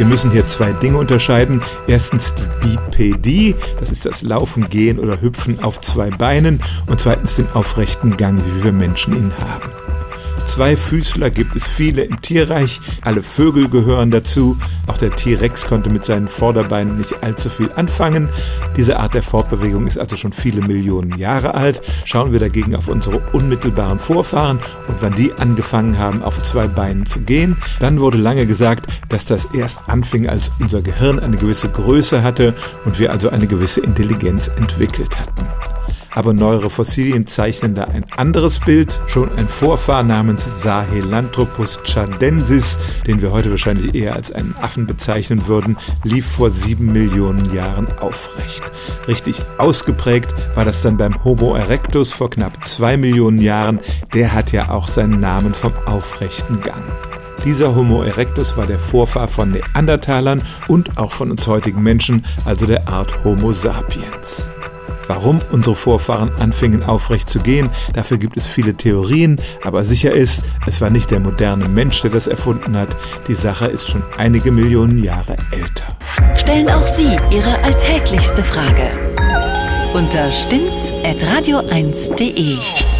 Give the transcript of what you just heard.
Wir müssen hier zwei Dinge unterscheiden. Erstens die Bipedie, das ist das Laufen, Gehen oder Hüpfen auf zwei Beinen und zweitens den aufrechten Gang, wie wir Menschen ihn haben. Zweifüßler gibt es viele im Tierreich. Alle Vögel gehören dazu. Auch der T-Rex konnte mit seinen Vorderbeinen nicht allzu viel anfangen. Diese Art der Fortbewegung ist also schon viele Millionen Jahre alt. Schauen wir dagegen auf unsere unmittelbaren Vorfahren und wann die angefangen haben, auf zwei Beinen zu gehen. Dann wurde lange gesagt, dass das erst anfing, als unser Gehirn eine gewisse Größe hatte und wir also eine gewisse Intelligenz entwickelt hatten aber neuere Fossilien zeichnen da ein anderes Bild. Schon ein Vorfahr namens Sahelanthropus chadensis, den wir heute wahrscheinlich eher als einen Affen bezeichnen würden, lief vor sieben Millionen Jahren aufrecht. Richtig ausgeprägt war das dann beim Homo erectus vor knapp zwei Millionen Jahren. Der hat ja auch seinen Namen vom aufrechten Gang. Dieser Homo erectus war der Vorfahr von Neandertalern und auch von uns heutigen Menschen, also der Art Homo sapiens. Warum unsere Vorfahren anfingen aufrecht zu gehen, dafür gibt es viele Theorien, aber sicher ist, es war nicht der moderne Mensch, der das erfunden hat. Die Sache ist schon einige Millionen Jahre älter. Stellen auch Sie Ihre alltäglichste Frage unter stimmtz.radio1.de.